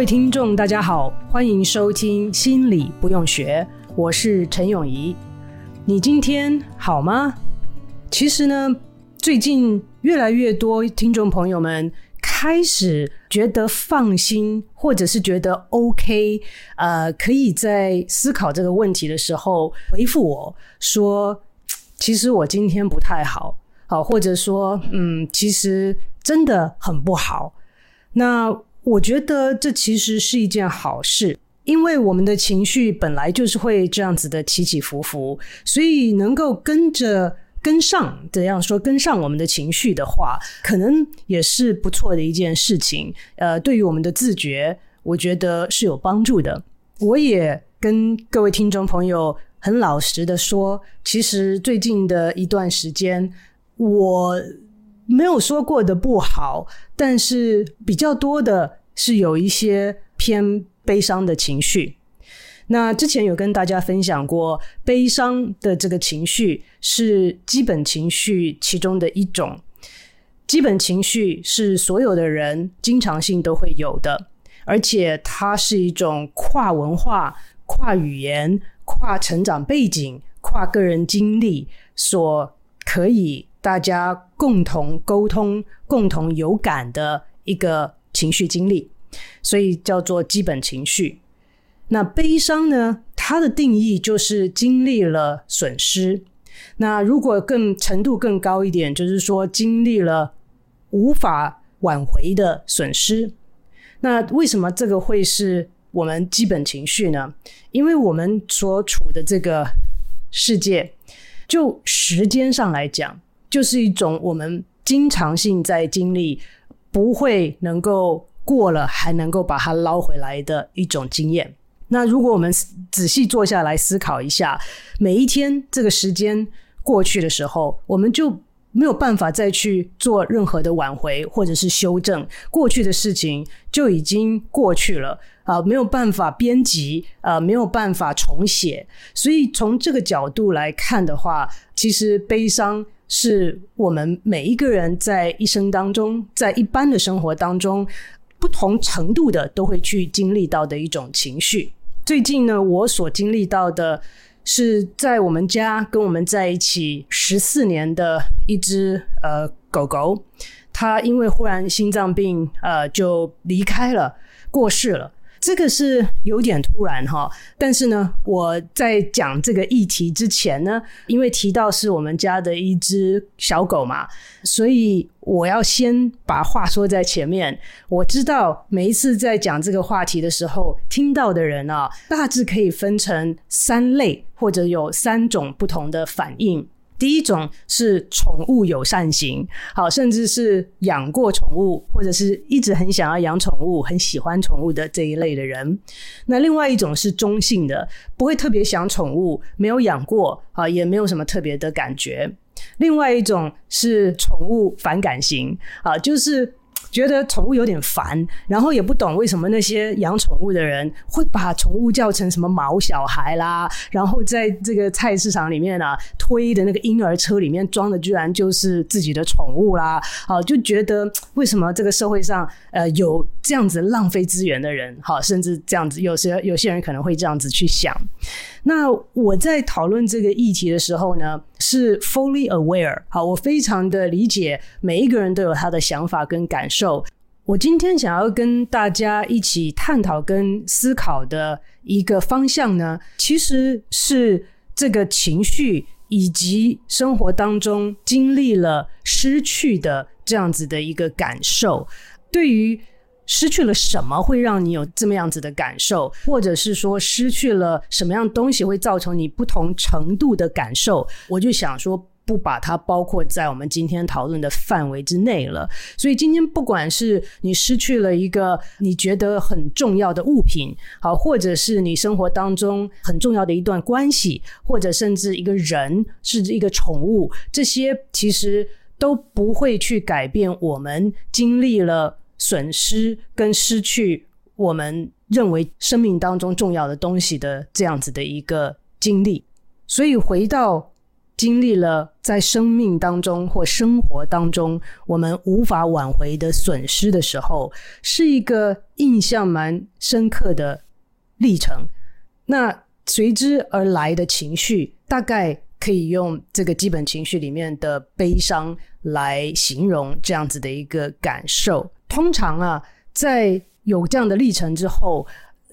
各位听众，大家好，欢迎收听《心理不用学》，我是陈永仪。你今天好吗？其实呢，最近越来越多听众朋友们开始觉得放心，或者是觉得 OK，呃，可以在思考这个问题的时候回复我说：“其实我今天不太好，好，或者说，嗯，其实真的很不好。”那我觉得这其实是一件好事，因为我们的情绪本来就是会这样子的起起伏伏，所以能够跟着跟上，这样说跟上我们的情绪的话，可能也是不错的一件事情。呃，对于我们的自觉，我觉得是有帮助的。我也跟各位听众朋友很老实的说，其实最近的一段时间，我。没有说过的不好，但是比较多的是有一些偏悲伤的情绪。那之前有跟大家分享过，悲伤的这个情绪是基本情绪其中的一种。基本情绪是所有的人经常性都会有的，而且它是一种跨文化、跨语言、跨成长背景、跨个人经历所可以。大家共同沟通、共同有感的一个情绪经历，所以叫做基本情绪。那悲伤呢？它的定义就是经历了损失。那如果更程度更高一点，就是说经历了无法挽回的损失。那为什么这个会是我们基本情绪呢？因为我们所处的这个世界，就时间上来讲。就是一种我们经常性在经历，不会能够过了还能够把它捞回来的一种经验。那如果我们仔细坐下来思考一下，每一天这个时间过去的时候，我们就没有办法再去做任何的挽回或者是修正，过去的事情就已经过去了啊，没有办法编辑啊，没有办法重写。所以从这个角度来看的话，其实悲伤。是我们每一个人在一生当中，在一般的生活当中，不同程度的都会去经历到的一种情绪。最近呢，我所经历到的是在我们家跟我们在一起十四年的一只呃狗狗，它因为忽然心脏病呃就离开了，过世了。这个是有点突然哈，但是呢，我在讲这个议题之前呢，因为提到是我们家的一只小狗嘛，所以我要先把话说在前面。我知道每一次在讲这个话题的时候，听到的人啊，大致可以分成三类，或者有三种不同的反应。第一种是宠物友善型，好，甚至是养过宠物或者是一直很想要养宠物、很喜欢宠物的这一类的人。那另外一种是中性的，不会特别想宠物，没有养过啊，也没有什么特别的感觉。另外一种是宠物反感型，啊，就是。觉得宠物有点烦，然后也不懂为什么那些养宠物的人会把宠物叫成什么毛小孩啦，然后在这个菜市场里面啊推的那个婴儿车里面装的居然就是自己的宠物啦，好，就觉得为什么这个社会上呃有这样子浪费资源的人，好，甚至这样子有些有些人可能会这样子去想。那我在讨论这个议题的时候呢，是 fully aware，好，我非常的理解每一个人都有他的想法跟感受。我今天想要跟大家一起探讨跟思考的一个方向呢，其实是这个情绪以及生活当中经历了失去的这样子的一个感受，对于失去了什么会让你有这么样子的感受，或者是说失去了什么样东西会造成你不同程度的感受，我就想说。不把它包括在我们今天讨论的范围之内了。所以今天不管是你失去了一个你觉得很重要的物品，好，或者是你生活当中很重要的一段关系，或者甚至一个人是一个宠物，这些其实都不会去改变我们经历了损失跟失去我们认为生命当中重要的东西的这样子的一个经历。所以回到。经历了在生命当中或生活当中我们无法挽回的损失的时候，是一个印象蛮深刻的历程。那随之而来的情绪，大概可以用这个基本情绪里面的悲伤来形容这样子的一个感受。通常啊，在有这样的历程之后，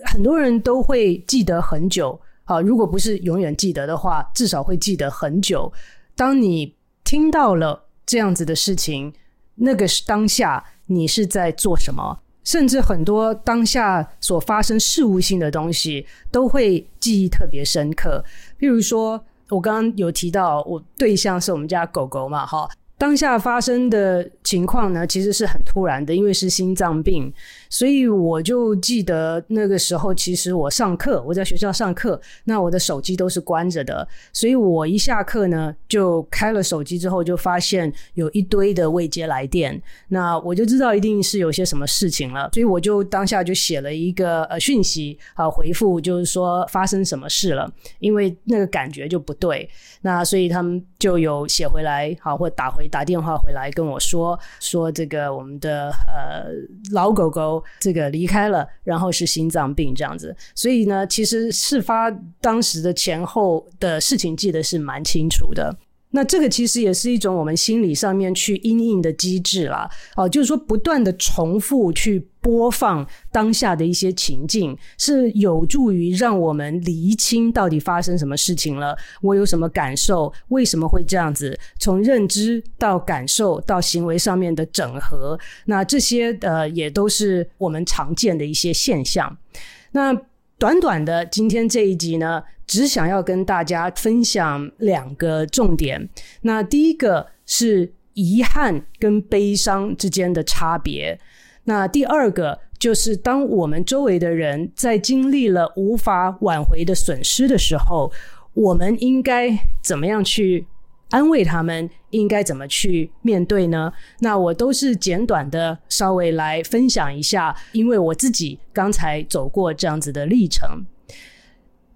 很多人都会记得很久。啊，如果不是永远记得的话，至少会记得很久。当你听到了这样子的事情，那个是当下你是在做什么？甚至很多当下所发生事物性的东西，都会记忆特别深刻。比如说，我刚刚有提到，我对象是我们家狗狗嘛，哈。当下发生的情况呢，其实是很突然的，因为是心脏病，所以我就记得那个时候，其实我上课，我在学校上课，那我的手机都是关着的，所以我一下课呢，就开了手机之后，就发现有一堆的未接来电，那我就知道一定是有些什么事情了，所以我就当下就写了一个呃讯息啊回复，就是说发生什么事了，因为那个感觉就不对，那所以他们就有写回来，好或打回。打电话回来跟我说说这个我们的呃老狗狗这个离开了，然后是心脏病这样子，所以呢，其实事发当时的前后的事情记得是蛮清楚的。那这个其实也是一种我们心理上面去因应的机制啦，哦，就是说不断的重复去播放当下的一些情境，是有助于让我们厘清到底发生什么事情了，我有什么感受，为什么会这样子，从认知到感受到行为上面的整合，那这些呃也都是我们常见的一些现象。那短短的今天这一集呢，只想要跟大家分享两个重点。那第一个是遗憾跟悲伤之间的差别。那第二个就是当我们周围的人在经历了无法挽回的损失的时候，我们应该怎么样去安慰他们？应该怎么去面对呢？那我都是简短的稍微来分享一下，因为我自己刚才走过这样子的历程。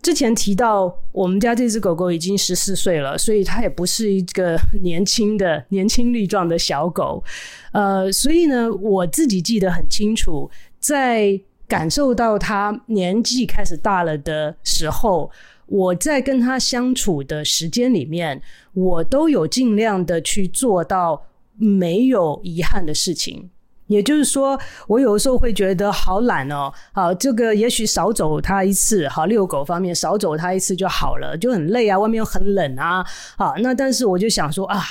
之前提到我们家这只狗狗已经十四岁了，所以它也不是一个年轻的、年轻力壮的小狗。呃，所以呢，我自己记得很清楚，在感受到他年纪开始大了的时候。我在跟他相处的时间里面，我都有尽量的去做到没有遗憾的事情。也就是说，我有的时候会觉得好懒哦，好，这个也许少走他一次，好，遛狗方面少走他一次就好了，就很累啊，外面又很冷啊，好，那但是我就想说啊，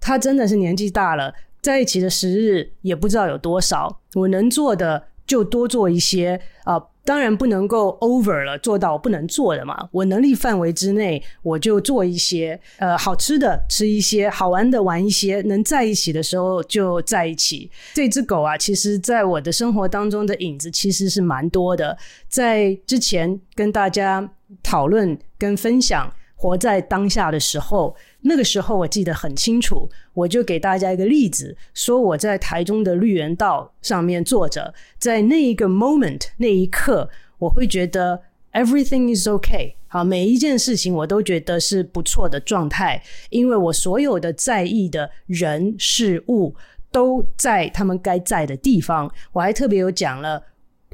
他真的是年纪大了，在一起的时日也不知道有多少，我能做的就多做一些啊。当然不能够 over 了，做到不能做的嘛。我能力范围之内，我就做一些，呃，好吃的吃一些，好玩的玩一些，能在一起的时候就在一起。这只狗啊，其实在我的生活当中的影子其实是蛮多的。在之前跟大家讨论跟分享。活在当下的时候，那个时候我记得很清楚，我就给大家一个例子，说我在台中的绿园道上面坐着，在那一个 moment 那一刻，我会觉得 everything is okay，好，每一件事情我都觉得是不错的状态，因为我所有的在意的人事物都在他们该在的地方，我还特别有讲了，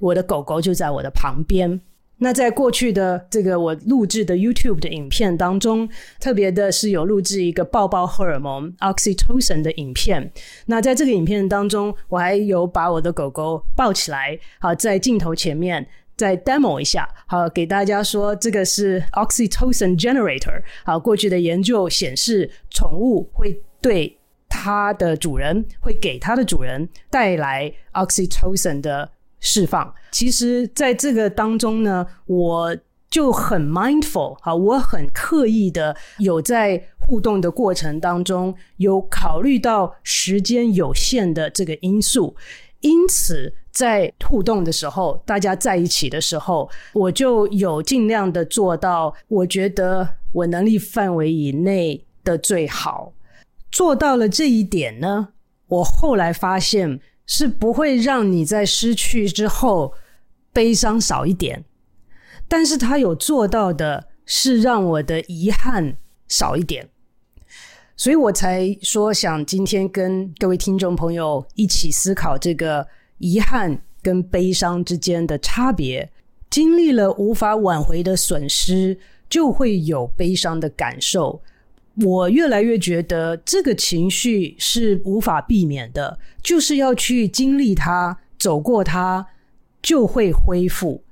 我的狗狗就在我的旁边。那在过去的这个我录制的 YouTube 的影片当中，特别的是有录制一个抱抱荷尔蒙 Oxytocin 的影片。那在这个影片当中，我还有把我的狗狗抱起来，好，在镜头前面，再 demo 一下，好，给大家说这个是 oxytocin generator。好，过去的研究显示，宠物会对它的主人，会给它的主人带来 oxytocin 的释放。其实，在这个当中呢，我就很 mindful，好，我很刻意的有在互动的过程当中，有考虑到时间有限的这个因素。因此，在互动的时候，大家在一起的时候，我就有尽量的做到，我觉得我能力范围以内的最好。做到了这一点呢，我后来发现是不会让你在失去之后悲伤少一点，但是他有做到的是让我的遗憾少一点。所以我才说想今天跟各位听众朋友一起思考这个遗憾跟悲伤之间的差别。经历了无法挽回的损失，就会有悲伤的感受。我越来越觉得这个情绪是无法避免的，就是要去经历它，走过它，就会恢复。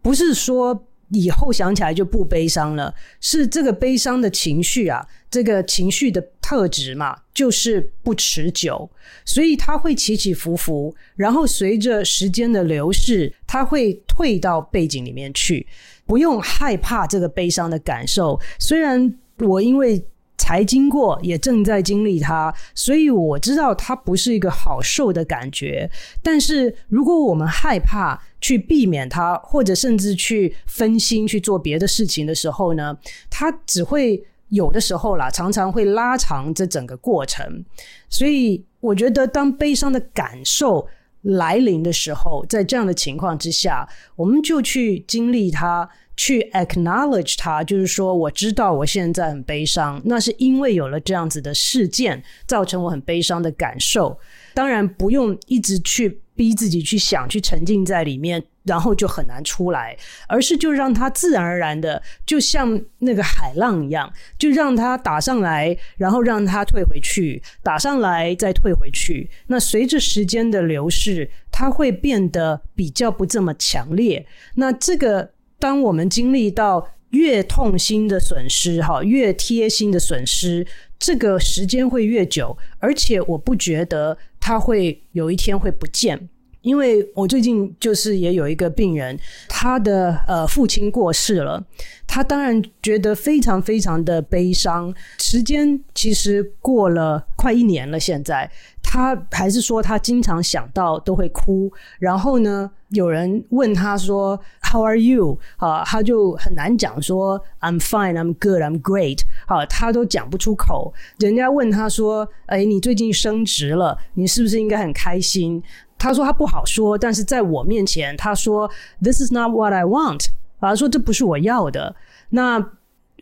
不是说以后想起来就不悲伤了，是这个悲伤的情绪啊。这个情绪的特质嘛，就是不持久，所以它会起起伏伏，然后随着时间的流逝，它会退到背景里面去。不用害怕这个悲伤的感受，虽然我因为才经过，也正在经历它，所以我知道它不是一个好受的感觉。但是如果我们害怕去避免它，或者甚至去分心去做别的事情的时候呢，它只会。有的时候啦，常常会拉长这整个过程，所以我觉得，当悲伤的感受来临的时候，在这样的情况之下，我们就去经历它，去 acknowledge 它，就是说，我知道我现在很悲伤，那是因为有了这样子的事件，造成我很悲伤的感受。当然，不用一直去逼自己去想，去沉浸在里面。然后就很难出来，而是就让它自然而然的，就像那个海浪一样，就让它打上来，然后让它退回去，打上来再退回去。那随着时间的流逝，它会变得比较不这么强烈。那这个，当我们经历到越痛心的损失，哈，越贴心的损失，这个时间会越久，而且我不觉得它会有一天会不见。因为我最近就是也有一个病人，他的呃父亲过世了，他当然觉得非常非常的悲伤。时间其实过了快一年了，现在他还是说他经常想到都会哭。然后呢，有人问他说 “How are you？” 啊，他就很难讲说 “I'm fine, I'm good, I'm great”，啊，他都讲不出口。人家问他说：“哎，你最近升职了，你是不是应该很开心？”他说他不好说，但是在我面前，他说 "This is not what I want"，他说这不是我要的。那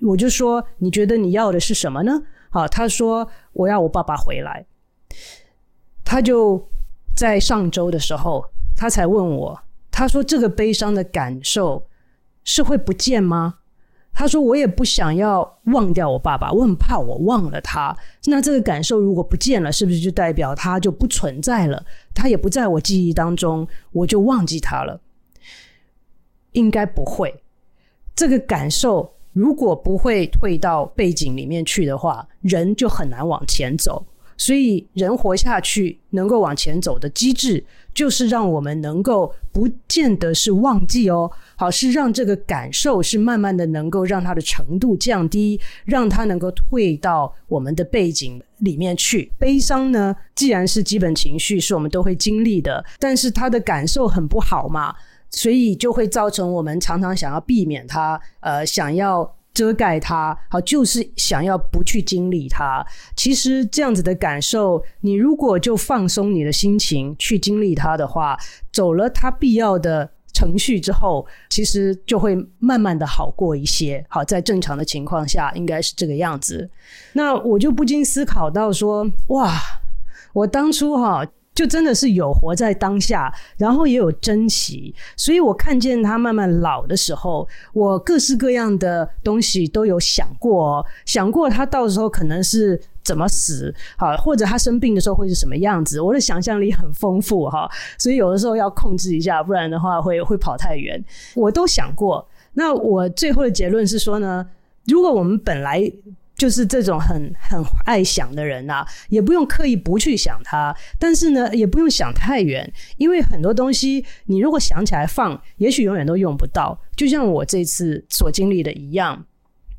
我就说你觉得你要的是什么呢？好，他说我要我爸爸回来。他就在上周的时候，他才问我，他说这个悲伤的感受是会不见吗？他说：“我也不想要忘掉我爸爸，我很怕我忘了他。那这个感受如果不见了，是不是就代表他就不存在了？他也不在我记忆当中，我就忘记他了？应该不会。这个感受如果不会退到背景里面去的话，人就很难往前走。”所以，人活下去能够往前走的机制，就是让我们能够不见得是忘记哦，好，是让这个感受是慢慢的能够让它的程度降低，让它能够退到我们的背景里面去。悲伤呢，既然是基本情绪，是我们都会经历的，但是它的感受很不好嘛，所以就会造成我们常常想要避免它，呃，想要。遮盖它，好，就是想要不去经历它。其实这样子的感受，你如果就放松你的心情去经历它的话，走了它必要的程序之后，其实就会慢慢的好过一些。好，在正常的情况下，应该是这个样子。那我就不禁思考到说，哇，我当初哈。就真的是有活在当下，然后也有珍惜，所以我看见他慢慢老的时候，我各式各样的东西都有想过，哦。想过他到时候可能是怎么死，好，或者他生病的时候会是什么样子，我的想象力很丰富哈，所以有的时候要控制一下，不然的话会会跑太远。我都想过，那我最后的结论是说呢，如果我们本来就是这种很很爱想的人啊，也不用刻意不去想它，但是呢，也不用想太远，因为很多东西你如果想起来放，也许永远都用不到。就像我这次所经历的一样，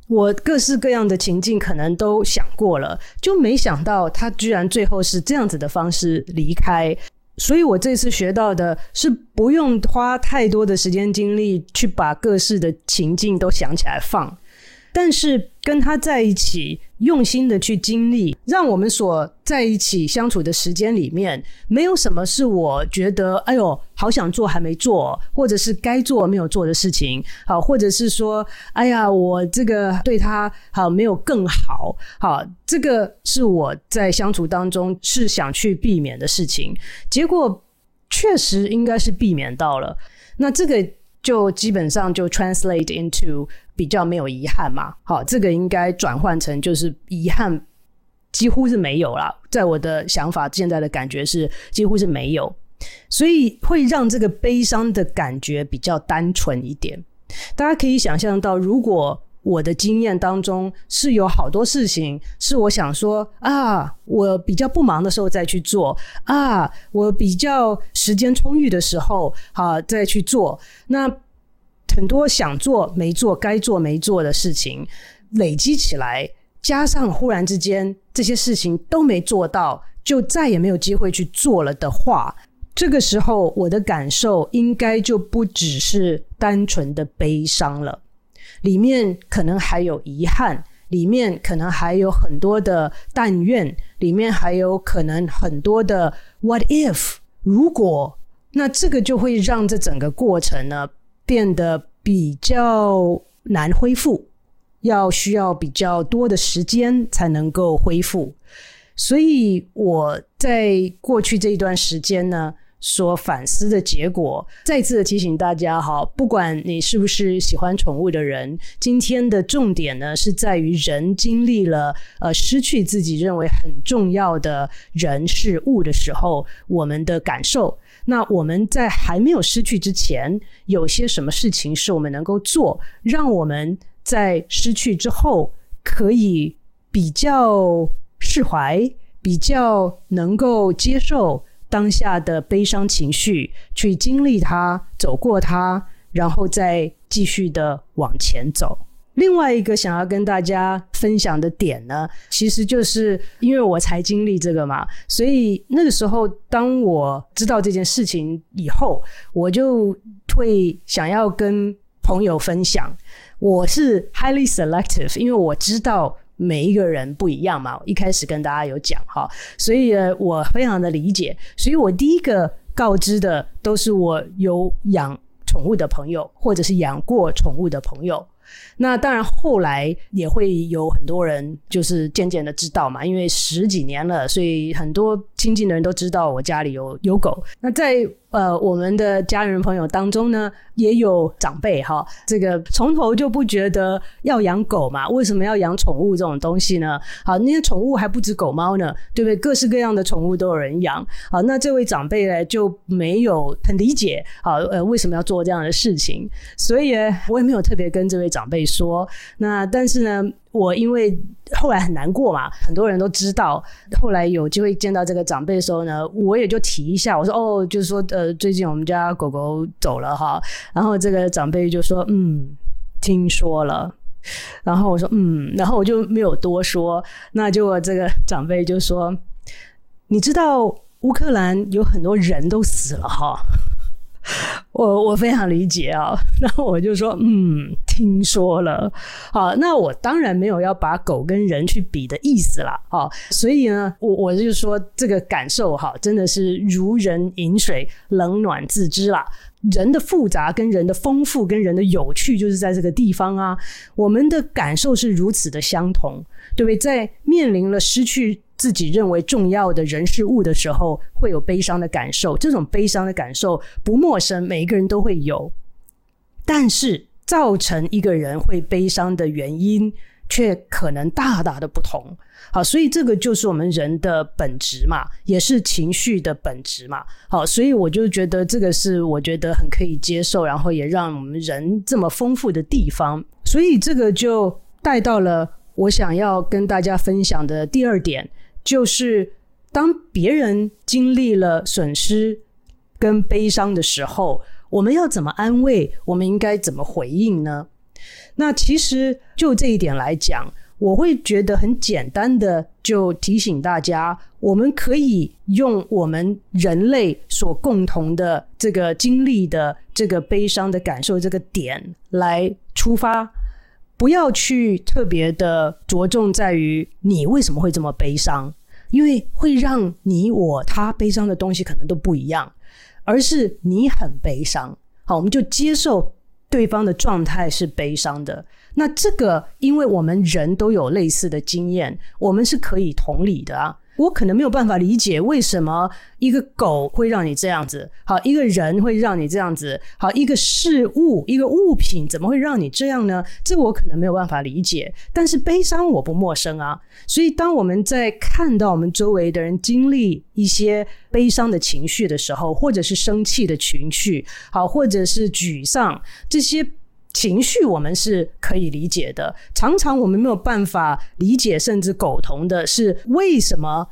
我各式各样的情境可能都想过了，就没想到他居然最后是这样子的方式离开。所以我这次学到的是，不用花太多的时间精力去把各式的情境都想起来放。但是跟他在一起，用心的去经历，让我们所在一起相处的时间里面，没有什么是我觉得，哎呦，好想做还没做，或者是该做没有做的事情，好，或者是说，哎呀，我这个对他好没有更好，好，这个是我在相处当中是想去避免的事情，结果确实应该是避免到了，那这个。就基本上就 translate into 比较没有遗憾嘛，好，这个应该转换成就是遗憾几乎是没有了，在我的想法现在的感觉是几乎是没有，所以会让这个悲伤的感觉比较单纯一点。大家可以想象到，如果我的经验当中是有好多事情是我想说啊，我比较不忙的时候再去做啊，我比较时间充裕的时候啊再去做。那很多想做没做、该做没做的事情累积起来，加上忽然之间这些事情都没做到，就再也没有机会去做了的话，这个时候我的感受应该就不只是单纯的悲伤了。里面可能还有遗憾，里面可能还有很多的但愿，里面还有可能很多的 what if，如果，那这个就会让这整个过程呢变得比较难恢复，要需要比较多的时间才能够恢复。所以我在过去这一段时间呢。所反思的结果，再次的提醒大家哈，不管你是不是喜欢宠物的人，今天的重点呢是在于人经历了呃失去自己认为很重要的人事物的时候，我们的感受。那我们在还没有失去之前，有些什么事情是我们能够做，让我们在失去之后可以比较释怀，比较能够接受。当下的悲伤情绪，去经历它，走过它，然后再继续的往前走。另外一个想要跟大家分享的点呢，其实就是因为我才经历这个嘛，所以那个时候当我知道这件事情以后，我就会想要跟朋友分享。我是 highly selective，因为我知道。每一个人不一样嘛，一开始跟大家有讲哈，所以我非常的理解，所以我第一个告知的都是我有养宠物的朋友，或者是养过宠物的朋友。那当然，后来也会有很多人，就是渐渐的知道嘛，因为十几年了，所以很多亲近的人都知道我家里有有狗。那在呃我们的家人朋友当中呢，也有长辈哈，这个从头就不觉得要养狗嘛，为什么要养宠物这种东西呢？好，那些宠物还不止狗猫呢，对不对？各式各样的宠物都有人养。好，那这位长辈呢就没有很理解，好，呃，为什么要做这样的事情？所以我也没有特别跟这位长辈说。那但是呢，我因为后来很难过嘛，很多人都知道。后来有机会见到这个长辈的时候呢，我也就提一下，我说哦，就是说呃，最近我们家狗狗走了哈。然后这个长辈就说嗯，听说了。然后我说嗯，然后我就没有多说。那就这个长辈就说，你知道乌克兰有很多人都死了哈。我我非常理解啊，然后我就说，嗯，听说了，好，那我当然没有要把狗跟人去比的意思啦，好，所以呢，我我就说这个感受哈，真的是如人饮水，冷暖自知啦。人的复杂跟人的丰富跟人的有趣，就是在这个地方啊，我们的感受是如此的相同，对不对？在面临了失去。自己认为重要的人事物的时候，会有悲伤的感受。这种悲伤的感受不陌生，每一个人都会有。但是，造成一个人会悲伤的原因，却可能大大的不同。好，所以这个就是我们人的本质嘛，也是情绪的本质嘛。好，所以我就觉得这个是我觉得很可以接受，然后也让我们人这么丰富的地方。所以这个就带到了我想要跟大家分享的第二点，就是当别人经历了损失跟悲伤的时候，我们要怎么安慰？我们应该怎么回应呢？那其实就这一点来讲，我会觉得很简单的，就提醒大家，我们可以用我们人类所共同的这个经历的这个悲伤的感受这个点来出发，不要去特别的着重在于你为什么会这么悲伤，因为会让你我他悲伤的东西可能都不一样，而是你很悲伤，好，我们就接受。对方的状态是悲伤的，那这个，因为我们人都有类似的经验，我们是可以同理的啊。我可能没有办法理解为什么一个狗会让你这样子，好，一个人会让你这样子，好，一个事物、一个物品怎么会让你这样呢？这我可能没有办法理解。但是悲伤我不陌生啊，所以当我们在看到我们周围的人经历一些悲伤的情绪的时候，或者是生气的情绪，好，或者是沮丧这些。情绪我们是可以理解的，常常我们没有办法理解甚至苟同的是为什么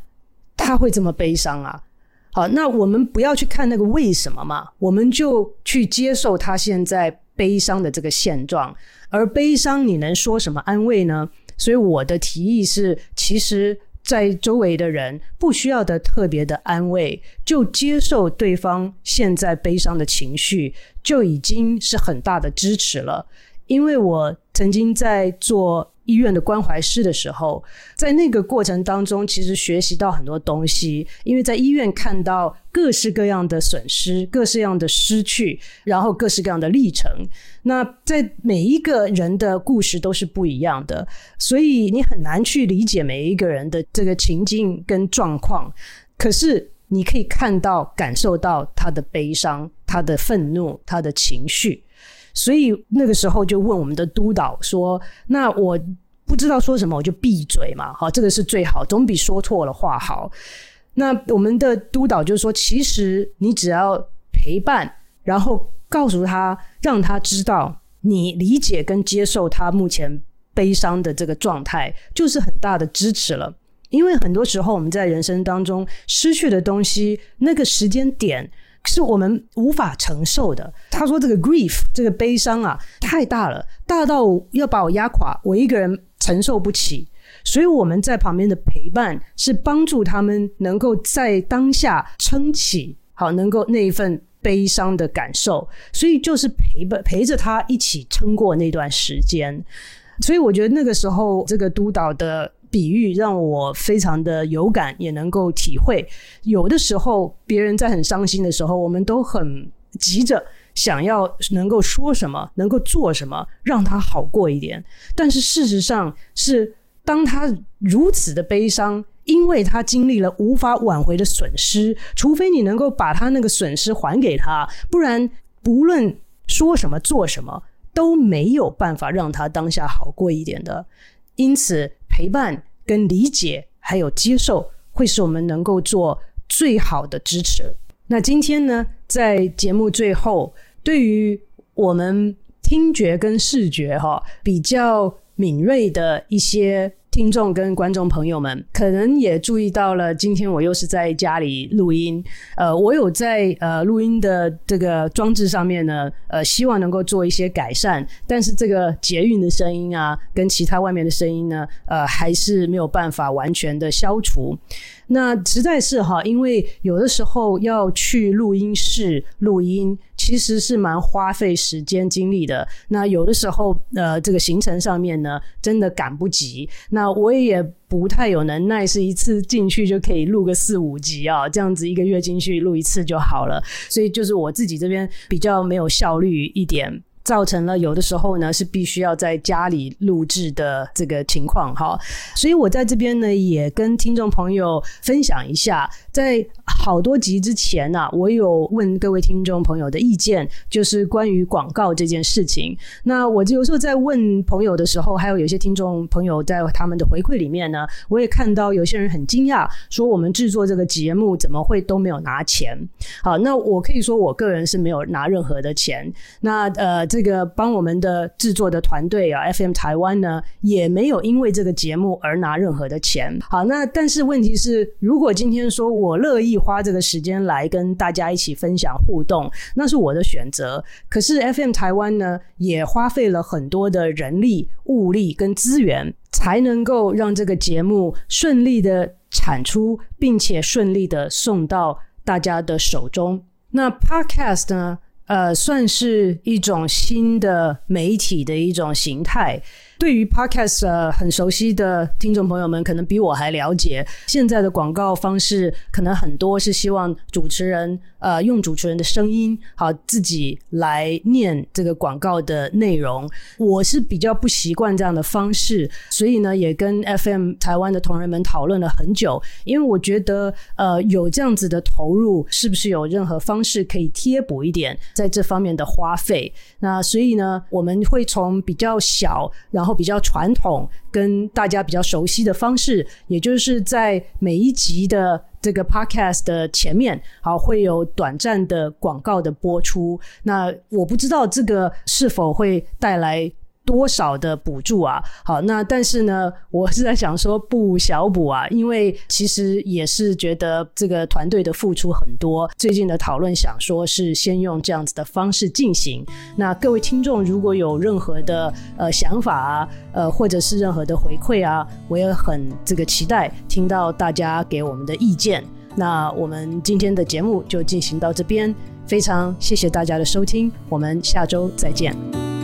他会这么悲伤啊？好，那我们不要去看那个为什么嘛，我们就去接受他现在悲伤的这个现状。而悲伤你能说什么安慰呢？所以我的提议是，其实。在周围的人不需要的特别的安慰，就接受对方现在悲伤的情绪，就已经是很大的支持了。因为我曾经在做。医院的关怀师的时候，在那个过程当中，其实学习到很多东西。因为在医院看到各式各样的损失、各式各样的失去，然后各式各样的历程。那在每一个人的故事都是不一样的，所以你很难去理解每一个人的这个情境跟状况。可是你可以看到、感受到他的悲伤、他的愤怒、他的情绪。所以那个时候就问我们的督导说：“那我不知道说什么，我就闭嘴嘛，好，这个是最好，总比说错了话好。”那我们的督导就说：“其实你只要陪伴，然后告诉他，让他知道你理解跟接受他目前悲伤的这个状态，就是很大的支持了。因为很多时候我们在人生当中失去的东西，那个时间点。”是我们无法承受的。他说：“这个 grief，这个悲伤啊，太大了，大到要把我压垮，我一个人承受不起。所以我们在旁边的陪伴，是帮助他们能够在当下撑起，好，能够那一份悲伤的感受。所以就是陪伴陪着他一起撑过那段时间。所以我觉得那个时候，这个督导的。”比喻让我非常的有感，也能够体会。有的时候，别人在很伤心的时候，我们都很急着想要能够说什么，能够做什么，让他好过一点。但是事实上是，当他如此的悲伤，因为他经历了无法挽回的损失，除非你能够把他那个损失还给他，不然不论说什么做什么，都没有办法让他当下好过一点的。因此。陪伴、跟理解，还有接受，会是我们能够做最好的支持。那今天呢，在节目最后，对于我们听觉跟视觉哈比较敏锐的一些。听众跟观众朋友们，可能也注意到了，今天我又是在家里录音。呃，我有在呃录音的这个装置上面呢，呃，希望能够做一些改善。但是这个捷运的声音啊，跟其他外面的声音呢，呃，还是没有办法完全的消除。那实在是哈，因为有的时候要去录音室录音，其实是蛮花费时间精力的。那有的时候，呃，这个行程上面呢，真的赶不及。那我也不太有能耐，是一次进去就可以录个四五集啊，这样子一个月进去录一次就好了。所以就是我自己这边比较没有效率一点。造成了有的时候呢是必须要在家里录制的这个情况哈。所以我在这边呢也跟听众朋友分享一下，在好多集之前呢、我有问各位听众朋友的意见，就是关于广告这件事情。那我有时候在问朋友的时候，还有有些听众朋友在他们的回馈里面呢，我也看到有些人很惊讶，说我们制作这个节目怎么会都没有拿钱？好，那我可以说我个人是没有拿任何的钱。那呃，这这个帮我们的制作的团队啊，FM 台湾呢，也没有因为这个节目而拿任何的钱。好，那但是问题是，如果今天说我乐意花这个时间来跟大家一起分享互动，那是我的选择。可是 FM 台湾呢，也花费了很多的人力、物力跟资源，才能够让这个节目顺利的产出，并且顺利的送到大家的手中。那 Podcast 呢？呃，算是一种新的媒体的一种形态。对于 Podcast、很熟悉的听众朋友们，可能比我还了解现在的广告方式，可能很多是希望主持人呃用主持人的声音，好自己来念这个广告的内容。我是比较不习惯这样的方式，所以呢，也跟 FM 台湾的同仁们讨论了很久，因为我觉得呃有这样子的投入，是不是有任何方式可以贴补一点在这方面的花费？那所以呢，我们会从比较小，然后比较传统、跟大家比较熟悉的方式，也就是在每一集的这个 podcast 的前面，好，会有短暂的广告的播出。那我不知道这个是否会带来。多少的补助啊？好，那但是呢，我是在想说不小补啊，因为其实也是觉得这个团队的付出很多。最近的讨论想说是先用这样子的方式进行。那各位听众如果有任何的呃想法啊，呃或者是任何的回馈啊，我也很这个期待听到大家给我们的意见。那我们今天的节目就进行到这边，非常谢谢大家的收听，我们下周再见。